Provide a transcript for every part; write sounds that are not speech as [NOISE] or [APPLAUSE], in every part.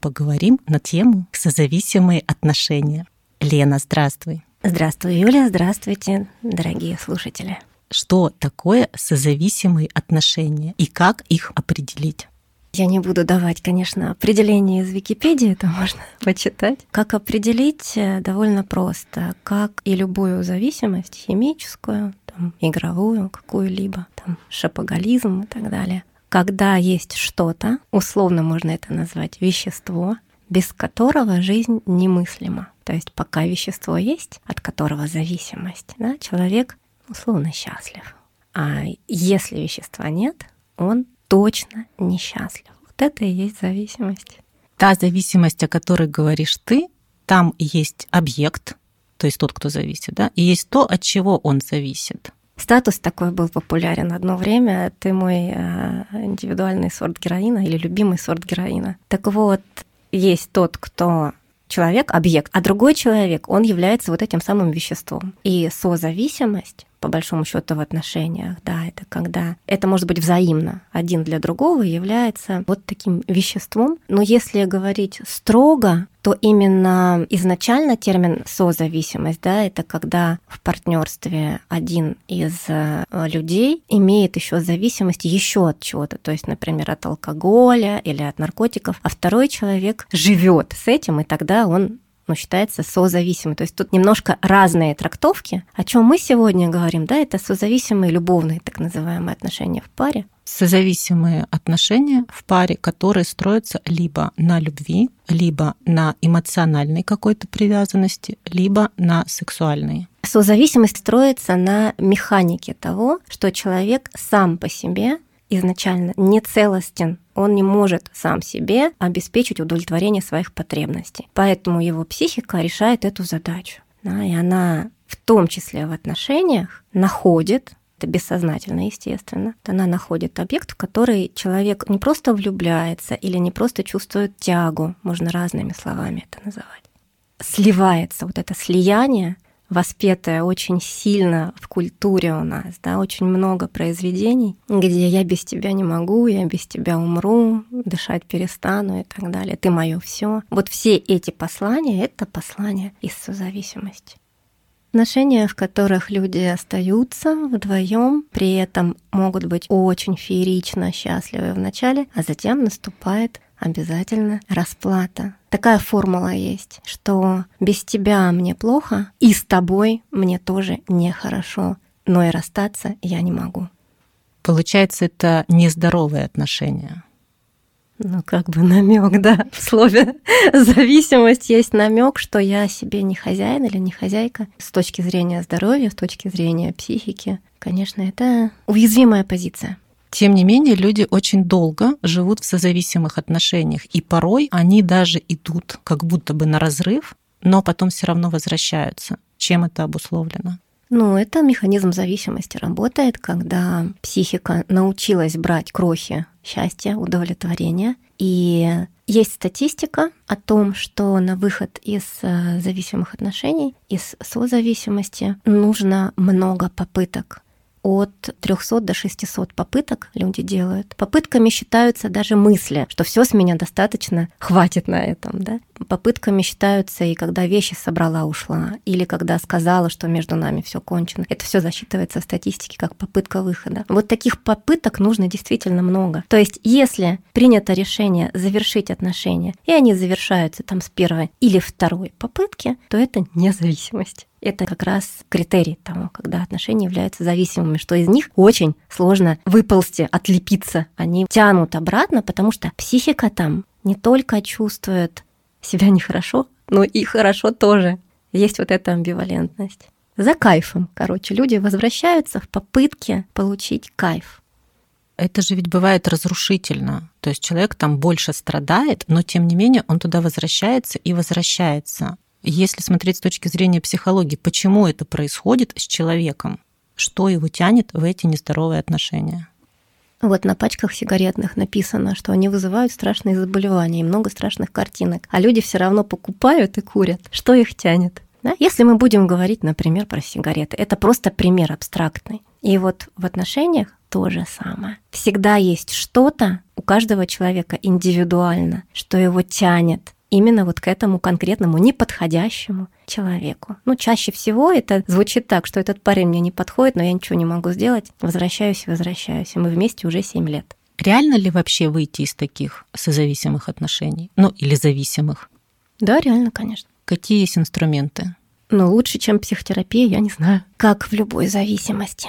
Поговорим на тему созависимые отношения. Лена, здравствуй. Здравствуй, Юля, здравствуйте, дорогие слушатели. Что такое созависимые отношения и как их определить? Я не буду давать, конечно, определение из Википедии, это [LAUGHS] можно почитать. Как определить э, довольно просто, как и любую зависимость, химическую, там, игровую, какую-либо, там, шапоголизм и так далее. Когда есть что-то, условно можно это назвать вещество, без которого жизнь немыслима. То есть пока вещество есть, от которого зависимость, да, человек условно счастлив. А если вещества нет, он точно несчастлив. Вот это и есть зависимость. Та зависимость, о которой говоришь ты, там есть объект, то есть тот, кто зависит, да, и есть то, от чего он зависит. Статус такой был популярен одно время. Ты мой э, индивидуальный сорт героина или любимый сорт героина. Так вот, есть тот, кто человек, объект, а другой человек, он является вот этим самым веществом. И созависимость по большому счету в отношениях, да, это когда это может быть взаимно, один для другого является вот таким веществом. Но если говорить строго, то именно изначально термин созависимость, да, это когда в партнерстве один из э, людей имеет еще зависимость еще от чего-то, то есть, например, от алкоголя или от наркотиков, а второй человек живет с этим, и тогда он ну, считается созависимым. То есть тут немножко разные трактовки. О чем мы сегодня говорим, да, это созависимые любовные так называемые отношения в паре. Созависимые отношения в паре, которые строятся либо на любви, либо на эмоциональной какой-то привязанности, либо на сексуальной. Созависимость строится на механике того, что человек сам по себе изначально не целостен, он не может сам себе обеспечить удовлетворение своих потребностей. Поэтому его психика решает эту задачу. Да, и она в том числе в отношениях находит это бессознательно, естественно. Она находит объект, в который человек не просто влюбляется или не просто чувствует тягу, можно разными словами это называть. Сливается вот это слияние воспетая очень сильно в культуре у нас, да, очень много произведений, где я без тебя не могу, я без тебя умру, дышать перестану и так далее. Ты мое все. Вот все эти послания — это послания из созависимости. Отношения, в которых люди остаются вдвоем, при этом могут быть очень феерично счастливы в начале, а затем наступает обязательно расплата. Такая формула есть, что без тебя мне плохо, и с тобой мне тоже нехорошо, но и расстаться я не могу. Получается, это нездоровые отношения. Ну, как бы намек, да. В слове [LAUGHS] зависимость есть намек, что я себе не хозяин или не хозяйка. С точки зрения здоровья, с точки зрения психики, конечно, это уязвимая позиция. Тем не менее, люди очень долго живут в созависимых отношениях, и порой они даже идут как будто бы на разрыв, но потом все равно возвращаются. Чем это обусловлено? Ну, это механизм зависимости работает, когда психика научилась брать крохи счастья, удовлетворения. И есть статистика о том, что на выход из э, зависимых отношений, из созависимости нужно много попыток от 300 до 600 попыток люди делают. Попытками считаются даже мысли, что все с меня достаточно, хватит на этом, да. Попытками считаются и когда вещи собрала, ушла, или когда сказала, что между нами все кончено. Это все засчитывается в статистике как попытка выхода. Вот таких попыток нужно действительно много. То есть, если принято решение завершить отношения, и они завершаются там с первой или второй попытки, то это независимость. Это как раз критерий того, когда отношения являются зависимыми, что из них очень сложно выползти, отлепиться. Они тянут обратно, потому что психика там не только чувствует себя нехорошо, но и хорошо тоже. Есть вот эта амбивалентность. За кайфом, короче, люди возвращаются в попытке получить кайф. Это же ведь бывает разрушительно. То есть человек там больше страдает, но тем не менее он туда возвращается и возвращается. Если смотреть с точки зрения психологии, почему это происходит с человеком? Что его тянет в эти нездоровые отношения? Вот на пачках сигаретных написано, что они вызывают страшные заболевания и много страшных картинок. А люди все равно покупают и курят. Что их тянет? Да? Если мы будем говорить, например, про сигареты, это просто пример абстрактный. И вот в отношениях то же самое. Всегда есть что-то у каждого человека индивидуально, что его тянет именно вот к этому конкретному неподходящему человеку. Ну, чаще всего это звучит так, что этот парень мне не подходит, но я ничего не могу сделать. Возвращаюсь, возвращаюсь. И мы вместе уже 7 лет. Реально ли вообще выйти из таких созависимых отношений? Ну, или зависимых? Да, реально, конечно. Какие есть инструменты? Ну, лучше, чем психотерапия, я не знаю. Как в любой зависимости.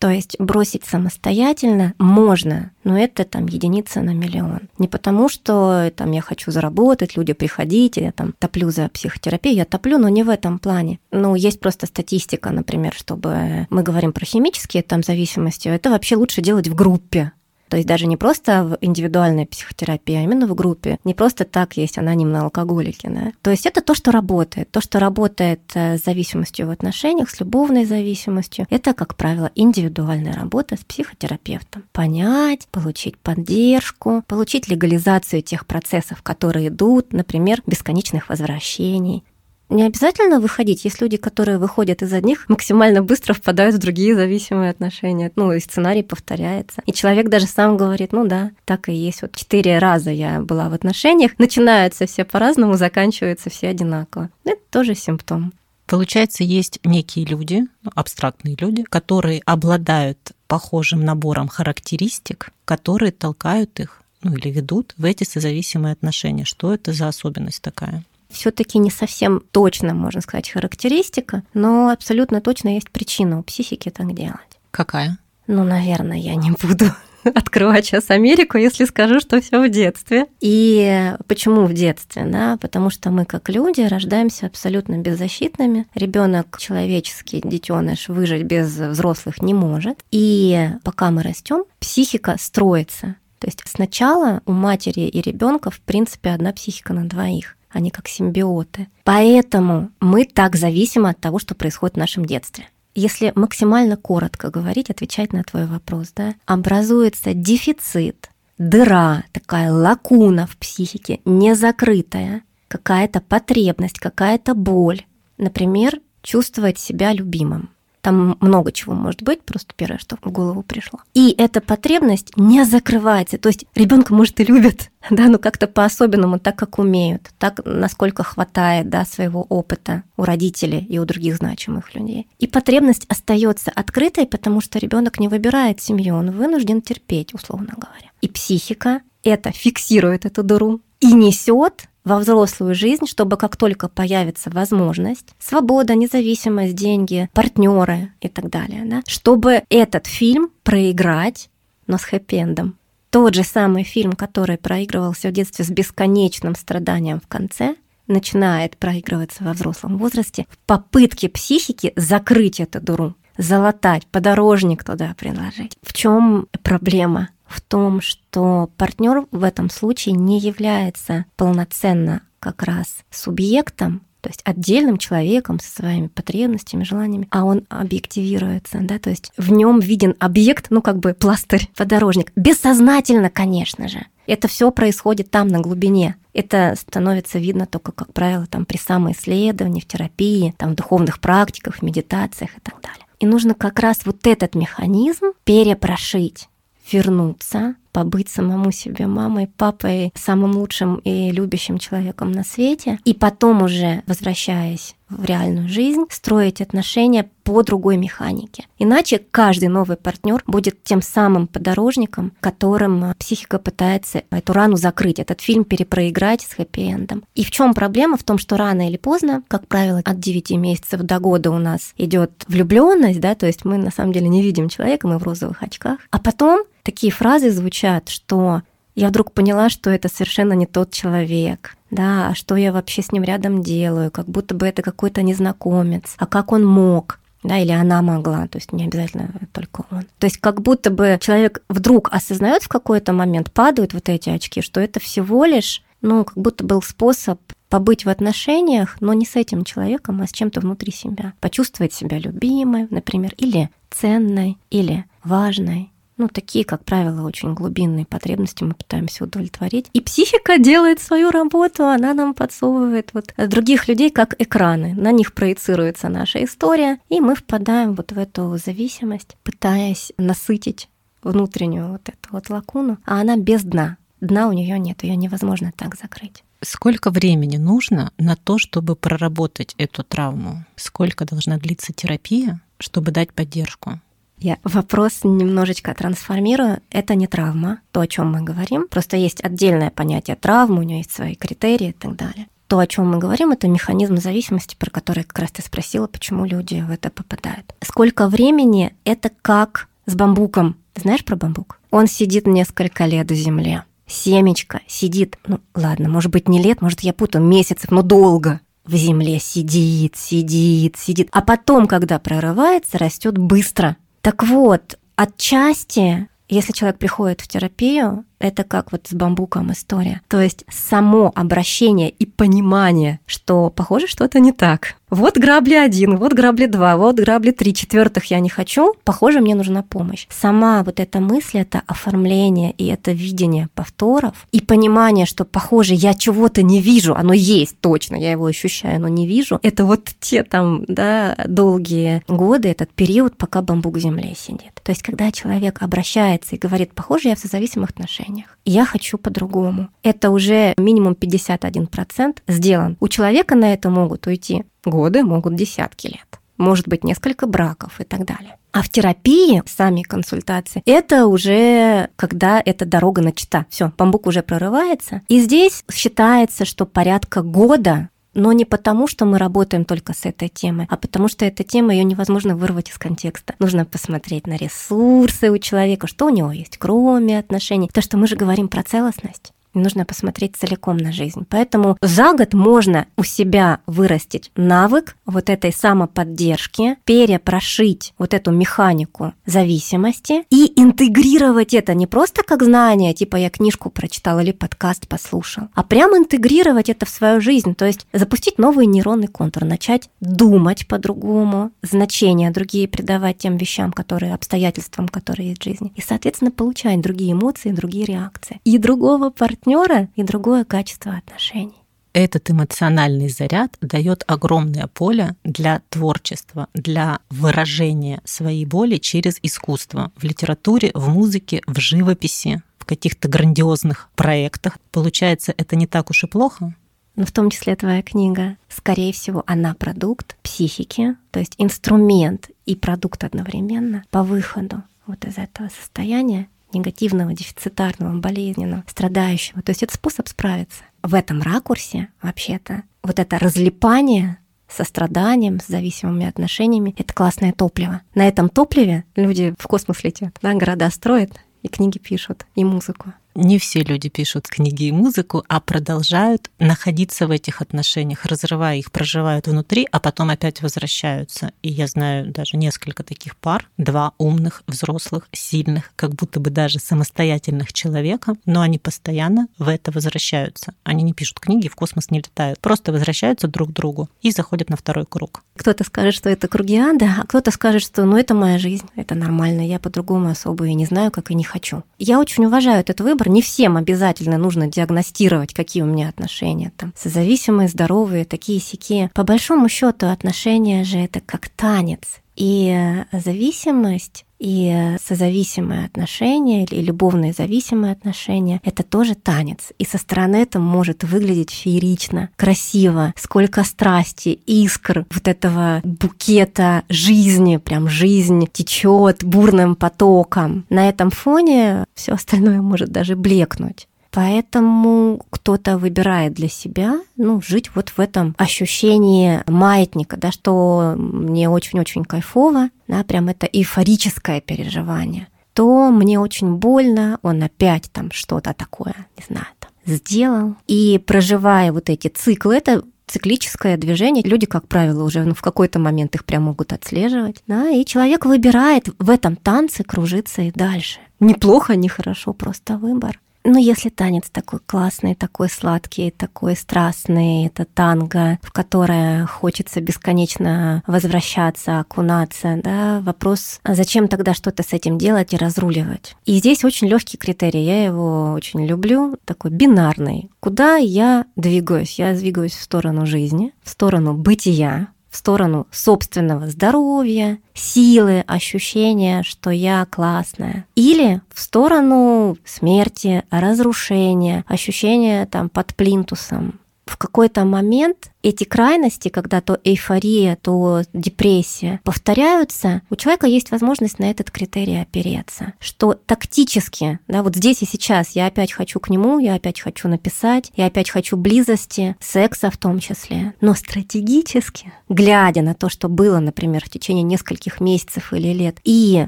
То есть бросить самостоятельно можно, но это там единица на миллион. Не потому, что там я хочу заработать, люди приходите, я там топлю за психотерапию, я топлю, но не в этом плане. Ну, есть просто статистика, например, чтобы мы говорим про химические там зависимости, это вообще лучше делать в группе. То есть даже не просто в индивидуальной психотерапии, а именно в группе. Не просто так есть анонимные алкоголики. Да? То есть это то, что работает. То, что работает э, с зависимостью в отношениях, с любовной зависимостью, это, как правило, индивидуальная работа с психотерапевтом. Понять, получить поддержку, получить легализацию тех процессов, которые идут, например, бесконечных возвращений, не обязательно выходить. Есть люди, которые выходят из одних, максимально быстро впадают в другие зависимые отношения. Ну, и сценарий повторяется. И человек даже сам говорит, ну да, так и есть. Вот четыре раза я была в отношениях. Начинаются все по-разному, заканчиваются все одинаково. Это тоже симптом. Получается, есть некие люди, абстрактные люди, которые обладают похожим набором характеристик, которые толкают их ну, или ведут в эти созависимые отношения. Что это за особенность такая? Все-таки не совсем точно, можно сказать, характеристика, но абсолютно точно есть причина у психики так делать. Какая? Ну, наверное, я не буду [LAUGHS] открывать сейчас Америку, если скажу, что все в детстве. И почему в детстве? Да? Потому что мы, как люди, рождаемся абсолютно беззащитными. Ребенок человеческий, детеныш, выжить без взрослых не может. И пока мы растем, психика строится. То есть сначала у матери и ребенка, в принципе, одна психика на двоих они как симбиоты. Поэтому мы так зависимы от того, что происходит в нашем детстве. Если максимально коротко говорить, отвечать на твой вопрос, да, образуется дефицит, дыра, такая лакуна в психике, незакрытая, какая-то потребность, какая-то боль. Например, чувствовать себя любимым. Там много чего может быть, просто первое, что в голову пришло. И эта потребность не закрывается. То есть ребенка, может, и любят, [LAUGHS] да, но как-то по-особенному, так, как умеют, так, насколько хватает, да, своего опыта у родителей и у других значимых людей. И потребность остается открытой, потому что ребенок не выбирает семью, он вынужден терпеть, условно говоря. И психика это фиксирует эту дыру и несет во взрослую жизнь, чтобы как только появится возможность, свобода, независимость, деньги, партнеры и так далее, да, чтобы этот фильм проиграть, но с хэппи-эндом. Тот же самый фильм, который проигрывался в детстве с бесконечным страданием в конце, начинает проигрываться во взрослом возрасте в попытке психики закрыть эту дуру, залатать, подорожник туда приложить. В чем проблема? В том, что партнер в этом случае не является полноценно как раз субъектом, то есть отдельным человеком со своими потребностями, желаниями, а он объективируется, да, то есть в нем виден объект, ну как бы пластырь, подорожник, бессознательно, конечно же. Это все происходит там на глубине. Это становится видно только, как правило, там при самоисследовании, в терапии, там в духовных практиках, в медитациях и так далее. И нужно как раз вот этот механизм перепрошить вернуться, побыть самому себе мамой, папой, самым лучшим и любящим человеком на свете, и потом уже, возвращаясь в реальную жизнь, строить отношения по другой механике. Иначе каждый новый партнер будет тем самым подорожником, которым э, психика пытается эту рану закрыть, этот фильм перепроиграть с хэппи-эндом. И в чем проблема? В том, что рано или поздно, как правило, от 9 месяцев до года у нас идет влюбленность, да, то есть мы на самом деле не видим человека, мы в розовых очках. А потом такие фразы звучат, что я вдруг поняла, что это совершенно не тот человек, да, а что я вообще с ним рядом делаю, как будто бы это какой-то незнакомец, а как он мог, да, или она могла, то есть не обязательно только он. То есть как будто бы человек вдруг осознает в какой-то момент, падают вот эти очки, что это всего лишь, ну, как будто был способ побыть в отношениях, но не с этим человеком, а с чем-то внутри себя. Почувствовать себя любимой, например, или ценной, или важной. Ну, такие, как правило, очень глубинные потребности мы пытаемся удовлетворить. И психика делает свою работу, она нам подсовывает вот других людей как экраны. На них проецируется наша история, и мы впадаем вот в эту зависимость, пытаясь насытить внутреннюю вот эту вот лакуну, а она без дна. Дна у нее нет, ее невозможно так закрыть. Сколько времени нужно на то, чтобы проработать эту травму? Сколько должна длиться терапия, чтобы дать поддержку? Я вопрос немножечко трансформирую. Это не травма, то, о чем мы говорим. Просто есть отдельное понятие травмы, у нее есть свои критерии и так далее. То, о чем мы говорим, это механизм зависимости, про который как раз ты спросила, почему люди в это попадают. Сколько времени это как с бамбуком. Знаешь про бамбук? Он сидит несколько лет в земле. Семечко сидит, ну ладно, может быть не лет, может я путаю, месяцев, но долго в земле сидит, сидит, сидит. А потом, когда прорывается, растет быстро. Так вот, отчасти, если человек приходит в терапию, это как вот с бамбуком история. То есть само обращение и понимание, что похоже что-то не так. Вот грабли один, вот грабли два, вот грабли три, четвертых я не хочу, похоже, мне нужна помощь. Сама вот эта мысль, это оформление и это видение повторов и понимание, что, похоже, я чего-то не вижу, оно есть точно, я его ощущаю, но не вижу. Это вот те там, да, долгие годы, этот период, пока бамбук в земле сидит. То есть, когда человек обращается и говорит, похоже, я в созависимых отношениях, я хочу по-другому. Это уже минимум 51% сделан. У человека на это могут уйти годы, могут десятки лет. Может быть, несколько браков и так далее. А в терапии, сами консультации, это уже когда эта дорога начата. Все, бамбук уже прорывается. И здесь считается, что порядка года но не потому, что мы работаем только с этой темой, а потому что эта тема, ее невозможно вырвать из контекста. Нужно посмотреть на ресурсы у человека, что у него есть, кроме отношений. То, что мы же говорим про целостность нужно посмотреть целиком на жизнь. Поэтому за год можно у себя вырастить навык вот этой самоподдержки, перепрошить вот эту механику зависимости и интегрировать это не просто как знание, типа я книжку прочитал или подкаст послушал, а прямо интегрировать это в свою жизнь, то есть запустить новый нейронный контур, начать думать по-другому, значения другие придавать тем вещам, которые, обстоятельствам, которые есть в жизни, и, соответственно, получать другие эмоции, другие реакции. И другого партнера партнера и другое качество отношений. Этот эмоциональный заряд дает огромное поле для творчества, для выражения своей боли через искусство в литературе, в музыке, в живописи, в каких-то грандиозных проектах. Получается, это не так уж и плохо? Но в том числе твоя книга, скорее всего, она продукт психики, то есть инструмент и продукт одновременно по выходу вот из этого состояния негативного, дефицитарного, болезненного, страдающего. То есть это способ справиться. В этом ракурсе вообще-то вот это разлипание со страданием, с зависимыми отношениями, это классное топливо. На этом топливе люди в космос летят, да, города строят, и книги пишут, и музыку не все люди пишут книги и музыку, а продолжают находиться в этих отношениях, разрывая их, проживают внутри, а потом опять возвращаются. И я знаю даже несколько таких пар, два умных, взрослых, сильных, как будто бы даже самостоятельных человека, но они постоянно в это возвращаются. Они не пишут книги, в космос не летают, просто возвращаются друг к другу и заходят на второй круг. Кто-то скажет, что это круги ада, а кто-то скажет, что ну это моя жизнь, это нормально, я по-другому особо и не знаю, как и не хочу. Я очень уважаю этот выбор, выбор. Не всем обязательно нужно диагностировать, какие у меня отношения там. Созависимые, здоровые, такие сякие. По большому счету отношения же это как танец. И зависимость и созависимые отношения или любовные зависимые отношения — это тоже танец. И со стороны это может выглядеть феерично, красиво, сколько страсти, искр вот этого букета жизни, прям жизнь течет бурным потоком. На этом фоне все остальное может даже блекнуть. Поэтому кто-то выбирает для себя, ну, жить вот в этом ощущении маятника, да, что мне очень-очень кайфово, да, прям это эйфорическое переживание, то мне очень больно, он опять там что-то такое, не знаю, там, сделал. И проживая вот эти циклы, это циклическое движение. Люди, как правило, уже ну, в какой-то момент их прям могут отслеживать. Да, и человек выбирает в этом танце кружиться и дальше. Неплохо, нехорошо, просто выбор. Ну, если танец такой классный, такой сладкий, такой страстный, это танго, в которое хочется бесконечно возвращаться, окунаться, да, вопрос, а зачем тогда что-то с этим делать и разруливать? И здесь очень легкий критерий, я его очень люблю, такой бинарный. Куда я двигаюсь? Я двигаюсь в сторону жизни, в сторону бытия, в сторону собственного здоровья, силы, ощущения, что я классная. Или в сторону смерти, разрушения, ощущения там под плинтусом, в какой-то момент эти крайности, когда то эйфория, то депрессия повторяются, у человека есть возможность на этот критерий опереться. Что тактически, да, вот здесь и сейчас я опять хочу к нему, я опять хочу написать, я опять хочу близости, секса в том числе. Но стратегически, глядя на то, что было, например, в течение нескольких месяцев или лет, и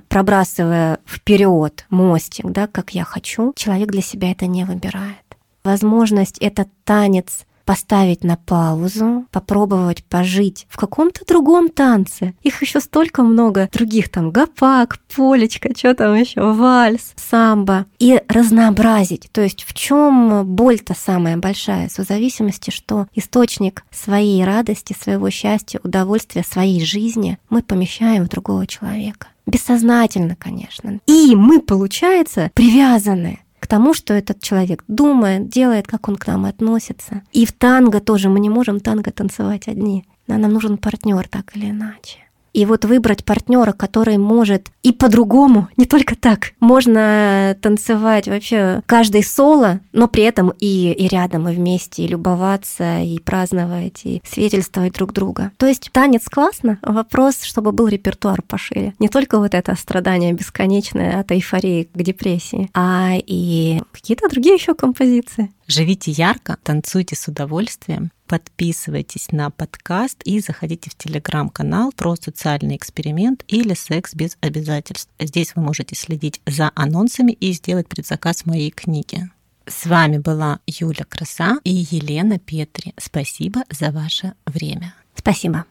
пробрасывая вперед мостик, да, как я хочу, человек для себя это не выбирает. Возможность этот танец поставить на паузу, попробовать пожить в каком-то другом танце. Их еще столько много других, там гопак, полечка, что там еще, вальс, самбо. И разнообразить. То есть в чем боль-то самая большая? В зависимости, что источник своей радости, своего счастья, удовольствия, своей жизни мы помещаем в другого человека. Бессознательно, конечно. И мы, получается, привязаны к тому, что этот человек думает, делает, как он к нам относится. И в танго тоже мы не можем танго танцевать одни. Нам нужен партнер так или иначе. И вот выбрать партнера, который может и по-другому, [LAUGHS] не только так. Можно танцевать вообще каждый соло, но при этом и, и рядом, и вместе, и любоваться, и праздновать, и свидетельствовать друг друга. То есть танец классно, вопрос, чтобы был репертуар пошире. Не только вот это страдание бесконечное от эйфории к депрессии, а и какие-то другие еще композиции. Живите ярко, танцуйте с удовольствием, подписывайтесь на подкаст и заходите в телеграм-канал про социальный эксперимент или секс без обязательств. Здесь вы можете следить за анонсами и сделать предзаказ моей книги. С вами была Юля Краса и Елена Петри. Спасибо за ваше время. Спасибо.